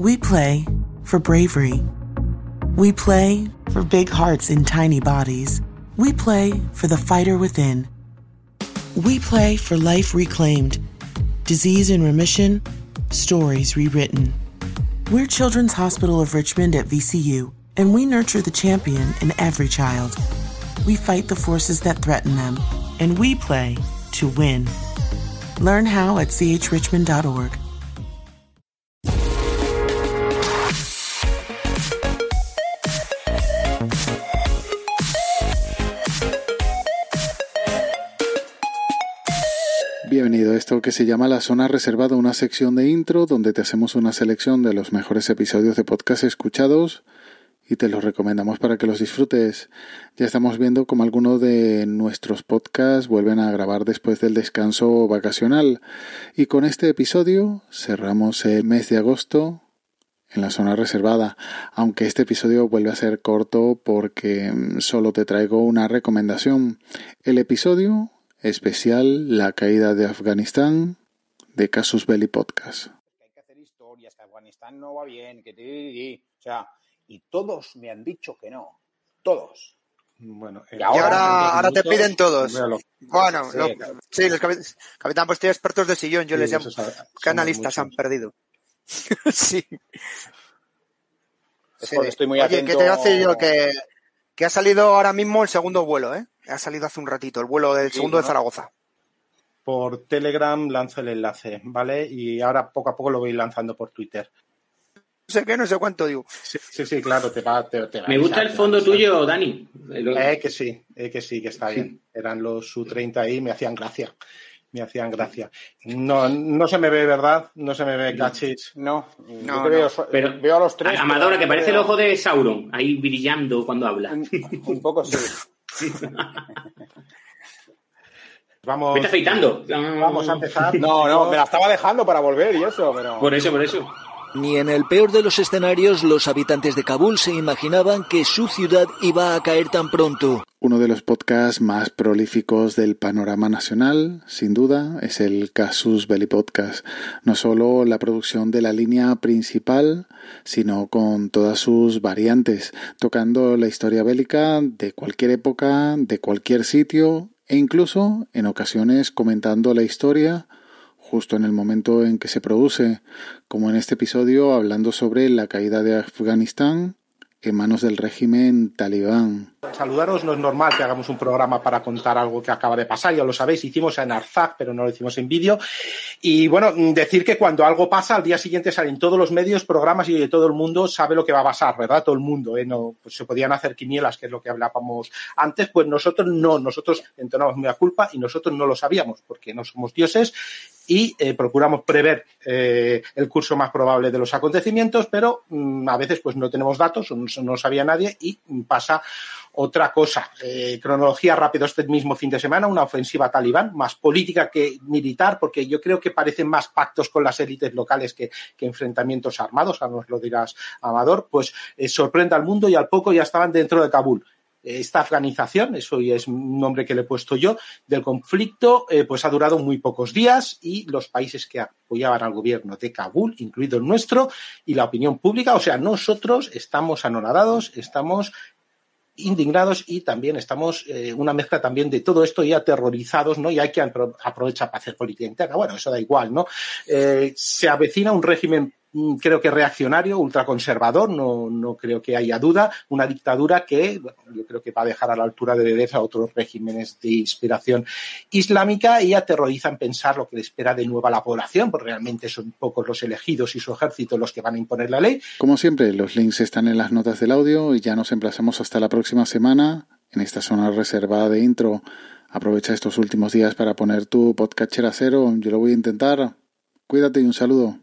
We play for bravery. We play for big hearts in tiny bodies. We play for the fighter within. We play for life reclaimed, disease in remission, stories rewritten. We're Children's Hospital of Richmond at VCU, and we nurture the champion in every child. We fight the forces that threaten them, and we play to win. Learn how at chrichmond.org. Bienvenido a esto que se llama La Zona Reservada, una sección de intro donde te hacemos una selección de los mejores episodios de podcast escuchados y te los recomendamos para que los disfrutes. Ya estamos viendo cómo algunos de nuestros podcasts vuelven a grabar después del descanso vacacional y con este episodio cerramos el mes de agosto en la zona reservada, aunque este episodio vuelve a ser corto porque solo te traigo una recomendación. El episodio especial La caída de Afganistán de Casus Belli Podcast. Hay que hacer historias, que Afganistán no va bien, que o sea, y todos me han dicho que no, todos. Bueno, y ahora, ahora, te piden todos. bueno, sí, los capitán, pues tiene expertos de sillón, yo les llamo. ¿Qué analistas han perdido? sí. Estoy muy Oye, ¿qué te hace yo que, que ha salido ahora mismo el segundo vuelo, ¿eh? Ha salido hace un ratito, el vuelo del segundo de Zaragoza. Por Telegram lanzo el enlace, ¿vale? Y ahora poco a poco lo voy lanzando por Twitter. No sé qué, no sé cuánto digo. Sí, sí, claro, te va, te, Me gusta el fondo tuyo, Dani. Eh, que sí, eh, que sí, que está bien. Eran los Su-30 ahí, me hacían gracia me hacían gracia. No, no se me ve, ¿verdad? No se me ve cachis. No, no, Veo, pero veo a los tres. Amadora, que parece el ojo de Sauron, ahí brillando cuando habla. Un, poco sí. Vamos. Vete afeitando. Vamos a empezar. No, no, me la estaba dejando para volver y eso, pero. Por eso, por eso. Ni en el peor de los escenarios los habitantes de Kabul se imaginaban que su ciudad iba a caer tan pronto. Uno de los podcasts más prolíficos del panorama nacional, sin duda, es el Casus Belli Podcast. No solo la producción de la línea principal, sino con todas sus variantes, tocando la historia bélica de cualquier época, de cualquier sitio e incluso, en ocasiones, comentando la historia justo en el momento en que se produce, como en este episodio hablando sobre la caída de Afganistán en manos del régimen talibán. Saludaros, no es normal que hagamos un programa para contar algo que acaba de pasar, ya lo sabéis, hicimos en Arzak, pero no lo hicimos en vídeo. Y bueno, decir que cuando algo pasa, al día siguiente salen todos los medios, programas y todo el mundo sabe lo que va a pasar, ¿verdad? Todo el mundo, ¿eh? No, pues se podían hacer quinielas, que es lo que hablábamos antes, pues nosotros no, nosotros entonamos muy a culpa y nosotros no lo sabíamos, porque no somos dioses y eh, procuramos prever eh, el curso más probable de los acontecimientos, pero mm, a veces pues no tenemos datos, no, sabía nadie y pasa otra cosa. Eh, cronología rápido este mismo fin de semana, una ofensiva talibán, más política que militar, porque yo creo que parecen más pactos con las élites locales que, enfrentamientos armados, ahora nos lo dirás, Amador, pues sorprende al mundo y al poco ya estaban dentro de Kabul esta afganización, eso es un nombre que le he puesto yo, del conflicto, eh, pues ha durado muy pocos días y los países que apoyaban al gobierno de Kabul, incluido el nuestro, y la opinión pública, o sea, nosotros estamos anonadados, estamos indignados y también estamos eh, una mezcla también de todo esto y aterrorizados, ¿no? Y hay que aprovechar para hacer política interna. Bueno, eso da igual, ¿no? Eh, se avecina un régimen creo que reaccionario, ultraconservador, no, no creo que haya duda, una dictadura que yo creo que va a dejar a la altura de bebés a otros regímenes de inspiración islámica y aterrorizan pensar lo que le espera de nuevo a la población, porque realmente son pocos los elegidos y su ejército los que van a imponer la ley. Como siempre, los links están en las notas del audio y ya nos emplazamos hasta la próxima semana en esta zona reservada de intro. Aprovecha estos últimos días para poner tu podcast a cero, yo lo voy a intentar. Cuídate y un saludo.